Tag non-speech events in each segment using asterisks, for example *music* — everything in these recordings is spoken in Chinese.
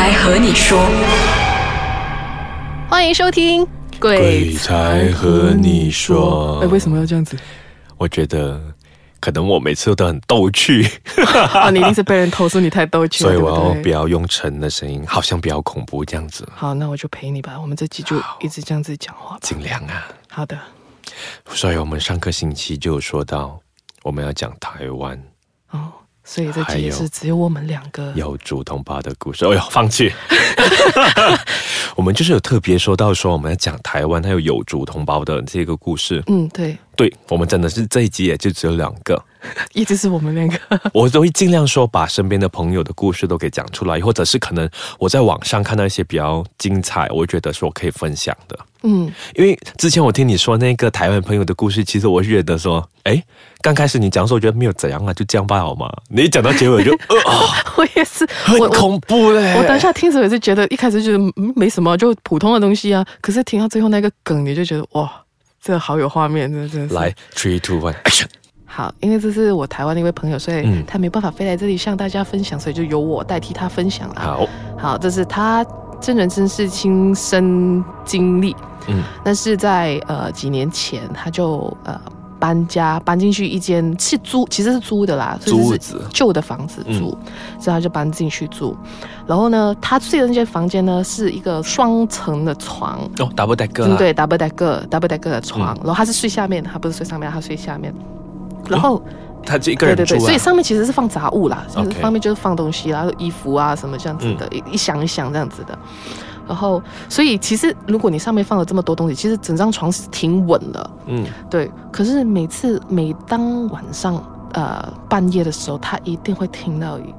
才和你说，欢迎收听《鬼才和你说哎，为什么要这样子？我觉得可能我每次都很逗趣，啊，*laughs* 你一定是被人投诉你太逗趣了，所以我？要不要用沉的声音，好像比较恐怖这样子，好，那我就陪你吧。我们这集就一直这样子讲话吧。尽量啊。好的，所以我们上个星期就有说到，我们要讲台湾哦，所以这集也是只有我们两个。有主同胞的故事。哎呦，放弃！*laughs* 我们就是有特别说到说我们要讲台湾还有有族同胞的这个故事。嗯，对，对我们真的是这一集也就只有两个，*laughs* 一直是我们两个。*laughs* 我都会尽量说把身边的朋友的故事都给讲出来，或者是可能我在网上看到一些比较精彩，我觉得说可以分享的。嗯，因为之前我听你说那个台湾朋友的故事，其实我是觉得说，哎，刚开始你讲的时候，我觉得没有怎样啊，就这样吧好吗？你一讲到结尾就，*laughs* 我也是，很恐怖嘞。我当下听的时候也是觉得，一开始觉得嗯没什么，就普通的东西啊。可是听到最后那个梗，你就觉得哇，这好有画面，真的真的是。来，three two one action。好，因为这是我台湾的一位朋友，所以嗯他没办法飞来这里向大家分享，所以就由我代替他分享了。好，好，这是他真人真事亲身经历。嗯但是在呃几年前，他就呃搬家搬进去一间是租，其实是租的啦，所以是租子。旧的房子租，嗯。所以他就搬进去住。然后呢，他睡的那间房间呢是一个双层的床，哦，double decker 嗯，对，double decker double decker 的床，嗯然后他是睡下面，他不是睡上面，他睡下面。然后，他就一个人住啊。对对对，所以上面其实是放杂物啦，就是 OK 上面就是放东西啦，衣服啊什么这样子的，嗯。一一箱一箱这样子的。然后，所以其实如果你上面放了这么多东西，其实整张床是挺稳的，嗯，对。可是每次每当晚上呃半夜的时候，他一定会听到一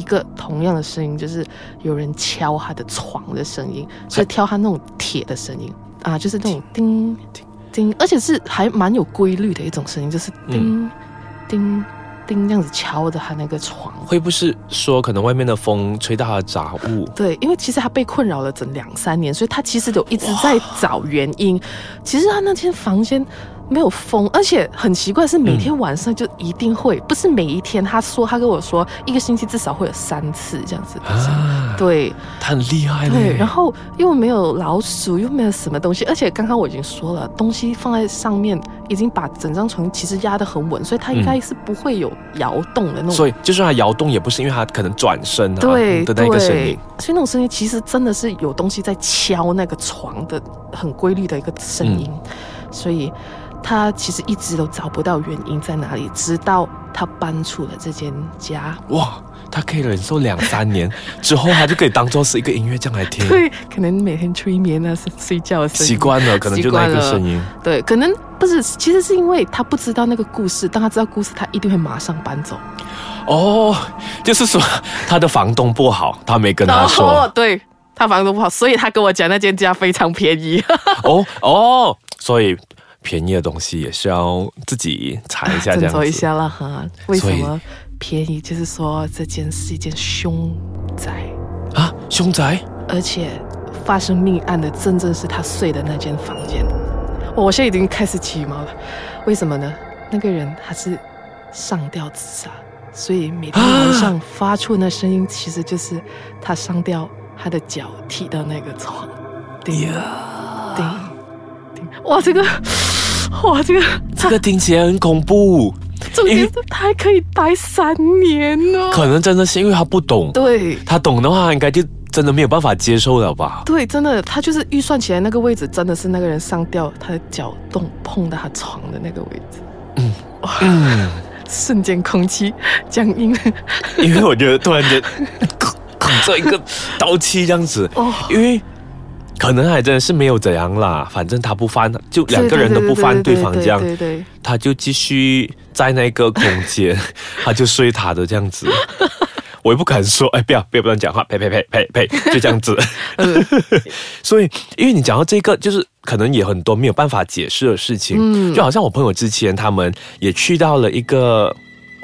一个同样的声音，就是有人敲他的床的声音，就是敲他那种铁的声音。啊，就是那种叮叮，而且是还蛮有规律的一种声音，就是叮、叮叮这样子敲着他那个床。会不是说可能外面的风吹到他的杂物？对，因为其实他被困扰了整两三年，所以他其实有一直在找原因。其实他那间房间没有风，而且很奇怪是每天晚上就一定会，不是每一天。他说他跟我说一个星期至少会有三次这样子的。啊，对他很厉害嘞。对，然后又没有老鼠，又没有什么东西，而且刚刚我已经说了，东西放在上面已经把整张床其实压得很稳，所以它应该是不会有摇动的那种所以就算他摇动，也不是因为他可能转身啊对的那个声音。，所以那种声音其实真的是有东西在敲那个床的很规律的一个声音，嗯所以他其实一直都找不到原因在哪里，直到他搬出了这间家。哇，他可以忍受两三年之后，他就可以当做是一个音乐这样来听。*laughs* 对，可能每天催眠啊、睡睡觉的声音习惯了，可能就那个声音。对，可能不是，其实是因为他不知道那个故事，当他知道故事，他一定会马上搬走。哦，就是说他的房东不好，他没跟他哦说。对他房东不好，所以他跟我讲那间家非常便宜。*laughs* 哦哦，所以便宜的东西也是要自己查一下，这斟样子。酌一下了哈。为什么便宜？就是说这间是一间凶宅，啊，凶宅而且发生命案的真正是他睡的那间房间。我现在已经开始起毛了，为什么呢？那个人他是上吊自杀，所以每天晚上发出那声音，其实就是他上吊，他的脚踢到那个床，叮叮叮，哇，这个，哇，这个，这个听起来很恐怖，重点是他还可以待三年呢。可能真的是因为他不懂，对。他懂的话，应该就真的没有办法接受了吧？对，真的，他就是预算起来那个位置，真的是那个人上吊，他的脚动碰到他床的那个位置，嗯，瞬间空气僵硬。因为我觉得突然间拱拱着一个刀气这样子，哦，因为可能还真的是没有怎样啦，反正他不翻，就两个人都不翻对方这样，对对对他就继续在那个空间，*laughs* 他就睡他的这样子。我也不敢说，哎，不要不要不要讲话，呸呸呸呸呸，就这样子。*laughs* 所以，因为你讲到这个，就是可能也很多没有办法解释的事情，嗯就好像我朋友之前他们也去到了一个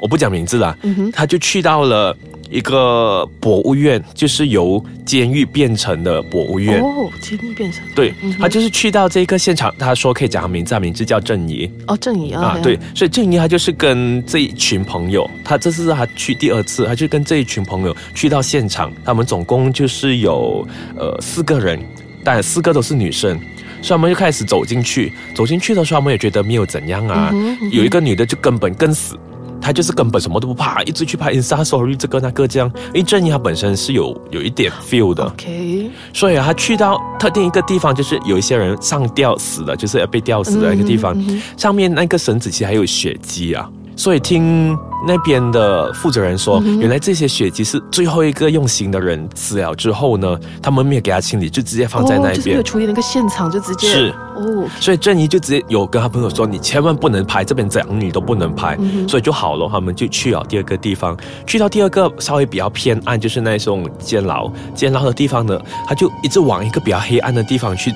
我不讲名字了，嗯，他就去到了一个博物院，就是由监狱变成的博物院。哦，监狱变成对嗯他就是去到这个现场，他说可以讲他名字，他名字叫郑怡哦，正怡啊啊，对，，所以郑怡他就是跟这一群朋友，他这次是他去第二次，他就跟这一群朋友去到现场，他们总共就是有呃四个人，但四个都是女生。所以他们就开始走进去，走进去的时候，他们也觉得没有怎样啊。嗯嗯有一个女的就根本更死，她就是根本什么都不怕，一直去拍 Insta Story 这个那个这样。因为郑怡她本身是有有一点 feel 的，OK，所以啊，他去到特定一个地方，就是有一些人上吊死了，就是要被吊死的那个地方，嗯哼嗯上面那个绳子其实还有血迹啊。所以听那边的负责人说，嗯原来这些血迹是最后一个用刑的人死了之后呢，他们没有给他清理，就直接放在那哦，就是没。有处理那个现场，就直接是哦，所以郑怡就直接有跟他朋友说：“你千万不能拍，这边怎样你都不能拍。嗯所以就好了，他们就去了第二个地方。去到第二个稍微比较偏暗，就是那种监牢，监牢的地方呢，他就一直往一个比较黑暗的地方去。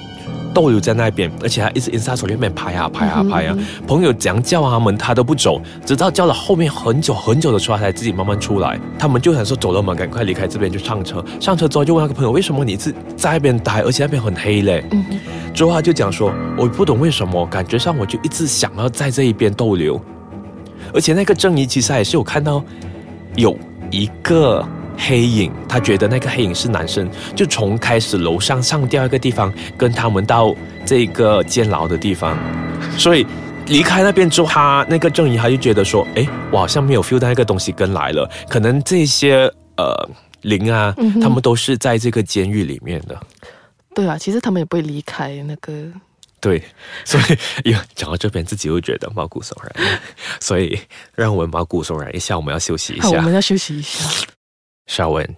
逗留在那边，而且他一直 Insta 手里面拍啊拍啊拍啊嗯，朋友怎样叫他们，他都不走，直到叫了后面很久很久的时候，他才自己慢慢出来。他们就想说走了嘛，赶快离开这边就上车。上车之后就问那个朋友，为什么你一直在那边待，而且那边很黑嘞？嗯，之后他就讲说，我不懂为什么，感觉上我就一直想要在这一边逗留，而且那个郑怡其实也是有看到有一个黑影，他觉得那个黑影是男生，就从开始楼上上吊一个地方，跟他们到这个监牢的地方，所以。离开那边之后，他那个郑怡他就觉得说，哎，我好像没有 feel 到那个东西跟来了，可能这些呃灵啊，他们都是在这个监狱里面的。对啊，其实他们也不会离开那个，对，所以又讲到这边，自己又觉得毛骨悚然，*laughs* 所以让我们毛骨悚然一下，我们要休息一下，我下。们要休息一下。稍文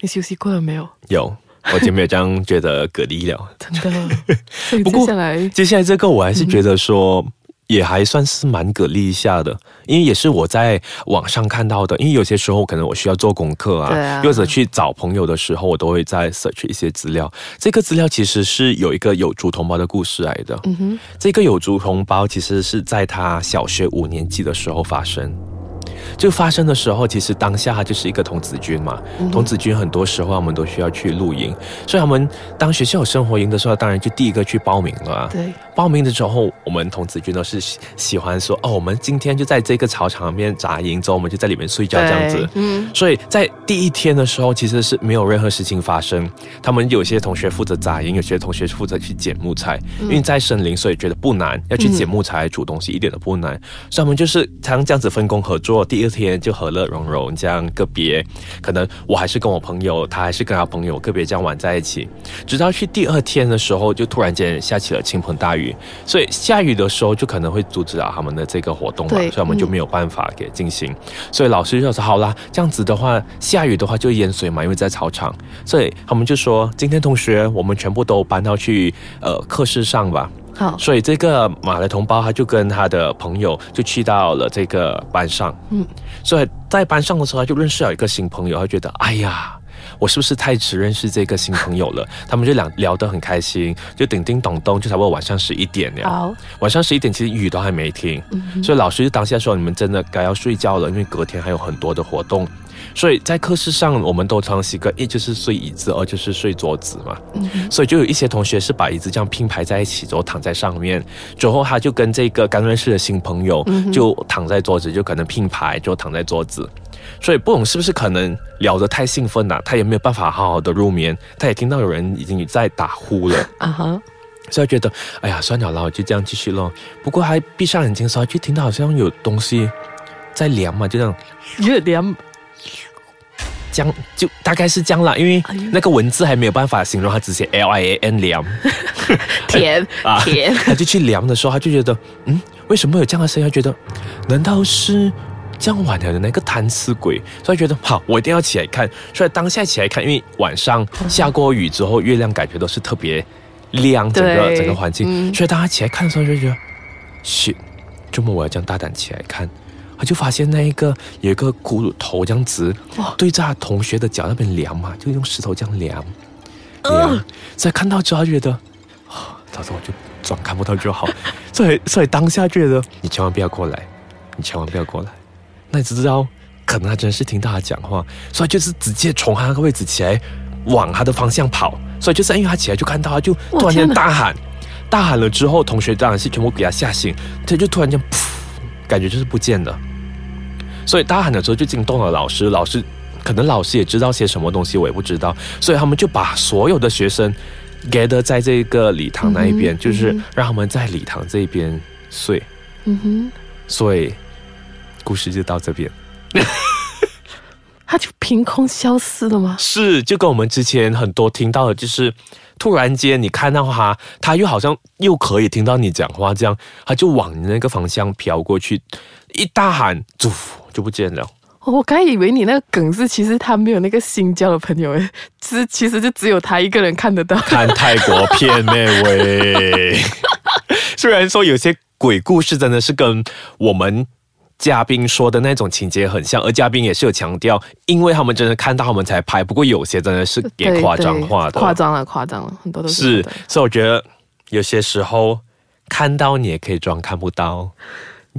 你休息过了没有？有，我就没有这样觉得隔离了。真的。*laughs* 不过下来，接下来这个我还是觉得说。也还算是蛮蛤蜊一下的，因为也是我在网上看到的。因为有些时候可能我需要做功课啊或者去找朋友的时候，我都会在 search 一些资料。这个资料其实是有一个有族同胞的故事来的。嗯哼，这个有族同胞其实是在他小学五年级的时候发生。就发生的时候，其实当下他就是一个童子军嘛。童子军很多时候我们都需要去露营，所以他们当学校有生活营的时候，当然就第一个去报名了啊。对，报名的时候，我们童子军都是喜喜欢说哦，我们今天就在这个操场里面扎营，之后我们就在里面睡觉这样子。嗯，所以在第一天的时候，其实是没有任何事情发生。他们有些同学负责扎营，有些同学负责去捡木材，因为在森林，所以觉得不难，要去捡木材、煮东西一点都不难。所以他们就是常这样子分工合作，第二天就和乐融融，这样个别。可能我还是跟我朋友，他还是跟他朋友个别这样玩在一起。直到去第二天的时候，就突然间下起了倾盆大雨，所以下雨的时候就可能会阻止了他们的这个活动嘛，所以我们就没有办法给进行。所以老师就说好啦，这样子的话，下雨的话就淹水嘛，因为在操场，所以他们就说今天同学我们全部都搬到去呃课室上吧。好，所以这个马来同胞他就跟他的朋友就去到了这个班上，嗯，所以在班上的时候他就认识了一个新朋友，他觉得哎呀。我是不是太迟认识这个新朋友了？*laughs* 他们就聊聊得很开心，就叮叮咚咚，就差不多晚上十一点了。好，晚上十一点，其实雨都还没停，嗯所以老师就当下说：“你们真的该要睡觉了，因为隔天还有很多的活动。”所以在课室上，我们都常习惯，一就是睡椅子，二就是睡桌子嘛。嗯所以就有一些同学是把椅子这样拼排在一起，之后躺在上面，之后他就跟这个刚认识的新朋友就躺在桌子，就可能拼排就躺在桌子。所以不懂是不是可能聊得太兴奋了，他也没有办法好好的入眠，他也听到有人已经在打呼了。*laughs* 啊哈，所以觉得，哎呀，算了啦，我就这样继续咯。不过还闭上眼睛的时候，就听到好像有东西在凉嘛，就这样，月亮，这样就大概是这样啦。因为那个文字还没有办法形容，他只写 L I A N 凉，*laughs* *laughs* 甜啊甜，*laughs* 他就去量的时候，他就觉得，嗯，为什么有这样的声音？他觉得，难道是这样晚了的那个贪吃鬼？所以觉得好，我一定要起来看。所以当下起来看，因为晚上下过雨之后，月亮感觉都是特别亮，整个整个环境。嗯所以当他起来看的时候，就觉得，shit，周末我要这样大胆起来看。他就发现那一个有一个骷髅头这样子哇，对着他同学的脚那边量嘛，就用石头这样量呃量。所以看到之后他觉得，啊，早知道我就装看不到就好。*laughs* 所以所以当下觉得你千万不要过来，你千万不要过来。那你知道，可能他真的是听到他讲话，所以就是直接从他那个位置起来，往他的方向跑。所以就是因为他起来就看到他，就突然间大喊，大喊了之后，同学当然是全部给他吓醒，他就突然间 *laughs* 噗，感觉就是不见了。所以大喊的时候就惊动了老师，老师可能老师也知道些什么东西，我也不知道，所以他们就把所有的学生 gather 在这个礼堂那一边，就是让他们在礼堂这边睡。嗯哼，所以故事就到这边。他就凭空消失了吗？是，就跟我们之前很多听到的，就是突然间你看到他，他又好像又可以听到你讲话，这样他就往你那个方向飘过去，一大喊，就就不见了。我刚以为你那个梗是，其实他没有那个新交的朋友，诶，其实其实就只有他一个人看得到。看泰国片那位，*laughs* 虽然说有些鬼故事真的是跟我们。嘉宾说的那种情节很像，而嘉宾也是有强调，因为他们真的看到他们才拍。不过有些真的是给夸张化的，夸张了，夸张了，很多都是。所以我觉得有些时候看到你也可以装看不到，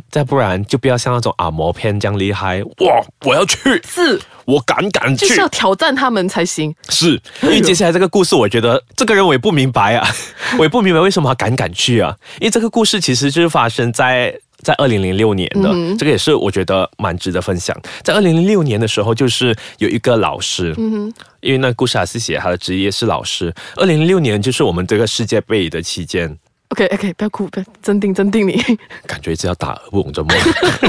再不然就不要像那种阿摩片这样厉害。哇，我要去，是我敢敢去，就是要挑战他们才行。是因为接下来这个故事，我觉得这个人我也不明白啊，*laughs* 我也不明白为什么他敢敢去啊。因为这个故事其实就是发生在。在二零零六年的这个也是我觉得蛮值得分享。在二零零六年的时候，就是有一个老师，嗯因为那故事还是写他的职业是老师。二零零六年就是我们这个世界杯的期间。OK OK，不要哭，不要镇定镇定，你 *laughs* 感觉是要打不懂这梦。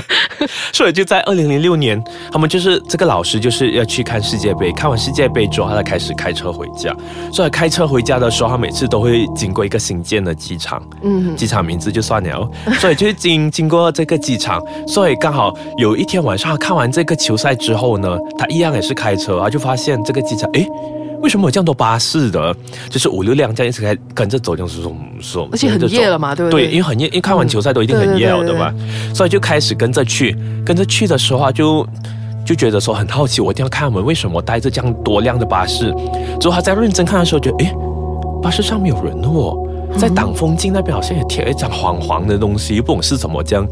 *laughs* 所以就在二零零六年，他们就是这个老师就是要去看世界杯，看完世界杯之后，他才开始开车回家。所以开车回家的时候，他每次都会经过一个新建的机场，嗯，机场名字就算了。所以就是经经过这个机场，所以刚好有一天晚上看完这个球赛之后呢，他一样也是开车，他就发现这个机场，哎。为什么有这样多巴士的？就是五六辆这样一直开跟着走，就是说说，而且很夜了嘛，对不对？对，因为很夜，因为看完球赛都一定很夜了，对吧？所以就开始跟着去，跟着去的时候就就觉得说很好奇，我一定要看他们为什么带着这样多辆的巴士。之后他在认真看的时候，觉得诶，巴士上面有人哦，在挡风镜那边好像也贴了一张黄黄的东西，不懂是什么这样。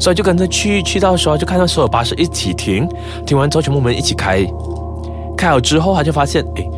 所以就跟着去，去到的时候就看到所有巴士一起停，停完之后全部我们一起开，开好之后他就发现，哎。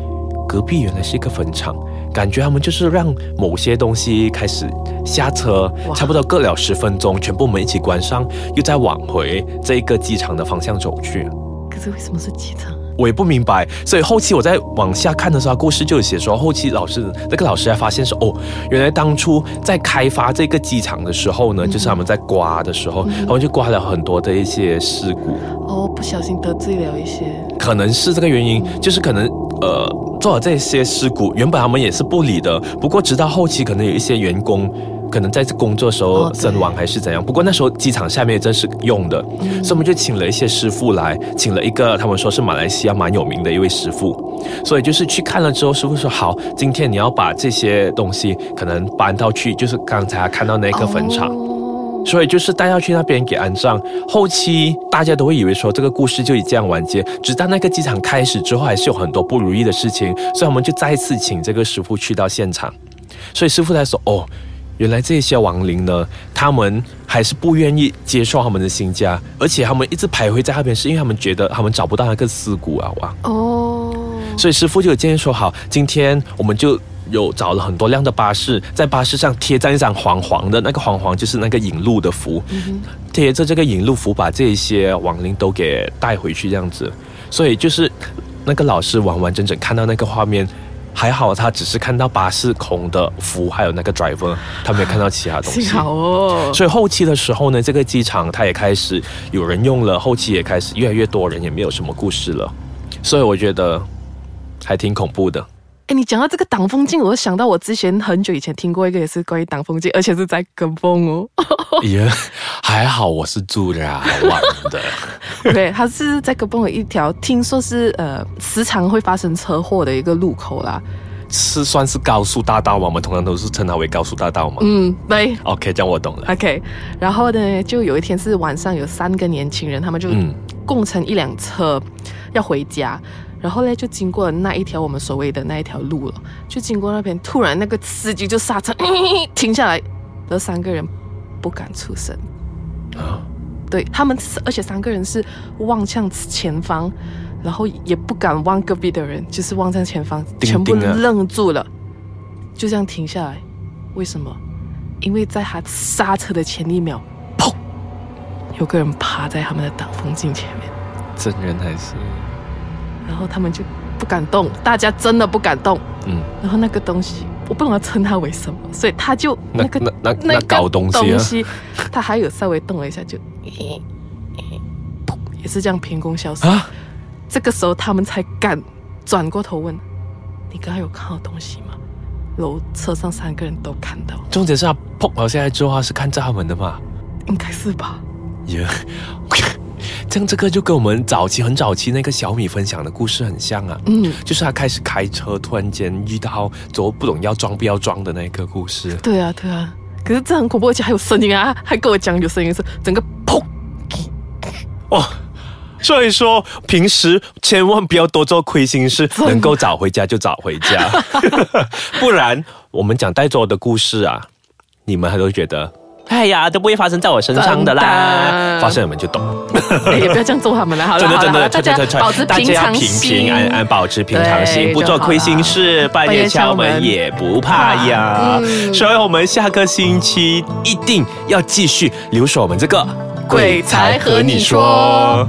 隔壁原来是一个坟场，感觉他们就是让某些东西开始下车，差不多隔了十分钟，全部门一起关上，又再往回这一个机场的方向走去。可是为什么是机场？我也不明白。所以后期我在往下看的时候，故事就有写说，后期老师那个老师还发现说，哦，原来当初在开发这个机场的时候呢，就是他们在刮的时候，他们就刮了很多的一些事故。哦，不小心得罪了一些，可能是这个原因，就是可能呃。做了这些事故，原本他们也是不理的。不过直到后期，可能有一些员工可能在工作时候身亡还是怎样。不过那时候机场下面真是用的，所以我们就请了一些师傅来，请了一个他们说是马来西亚蛮有名的一位师傅。所以就是去看了之后，师傅说好，今天你要把这些东西可能搬到去，就是刚才看到那个坟场。所以就是带要去那边给安葬，后期大家都会以为说这个故事就以这样完结。直到那个机场开始之后，还是有很多不如意的事情，所以我们就再次请这个师傅去到现场。所以师傅才说：“哦，原来这些亡灵呢，他们还是不愿意接受他们的新家，而且他们一直徘徊在那边，是因为他们觉得他们找不到那个尸骨啊！哇哦，所以师傅就有建议说：好，今天我们就。”有找了很多辆的巴士，在巴士上贴上一张黄黄的，那个黄黄就是那个引路的符，贴着这个引路符，把这些亡灵都给带回去这样子。所以就是那个老师完完整整看到那个画面，还好他只是看到巴士空的服，还有那个 driver，他没有看到其他东西。好哦。所以后期的时候呢，这个机场他也开始有人用了，后期也开始越来越多人，也没有什么故事了。所以我觉得还挺恐怖的。你讲到这个挡风镜，我就想到我之前很久以前听过一个，也是关于挡风镜，而且是在跟风哦。*laughs* 也还好，我是住的啊，玩的。*laughs* 对，他是在跟风的一条，听说是呃时常会发生车祸的一个路口啦。是算是高速大道吗？我们通常都是称它为高速大道嘛？嗯，对。OK，这样我懂了。OK，然后呢，就有一天是晚上，有三个年轻人，他们就共乘一辆车要回家。然后呢，就经过那一条我们所谓的那一条路了，就经过那边，突然那个司机就刹车 *laughs* 停下来，那三个人不敢出声啊，对他们，而且三个人是望向前方，然后也不敢望隔壁的人，就是望向前方，全部愣住了，就这样停下来。为什么？因为在他刹车的前一秒，砰，有个人趴在他们的挡风镜前面，真人还是然后他们就不敢动，大家真的不敢动。嗯，然后那个东西，我不懂要称它为什么，所以他就那个那那那个搞东西啊东西，他还有稍微动了一下，就噗，也是这样凭空消失。啊，这个时候他们才敢转过头问：“你刚刚有看到东西吗？”楼车上三个人都看到，重点是他砰了下来之后，他是看着他们的嘛。应该是吧？耶、这样这个就跟我们早期很早期那个小米分享的故事很像啊。嗯，就是他开始开车，突然间遇到之后不懂要装不要装的那个故事。对啊，对啊。可是这很恐怖，而且还有声音啊，还跟我讲有声音是整个砰，哦，所以说平时千万不要多做亏心事，能够早回家就早回家，*laughs* 不然我们讲带走的故事啊，你们还都觉得。哎呀，都不会发生在我身上的啦发生了你们就懂。哎也不要这样做他们了。*laughs* 好了，真的真的，大家保持平常平心，平安安，保持平常心，不做亏心事，半夜敲门也不怕呀。嗯所以我们下个星期一定要继续留守我们这个鬼才和你说。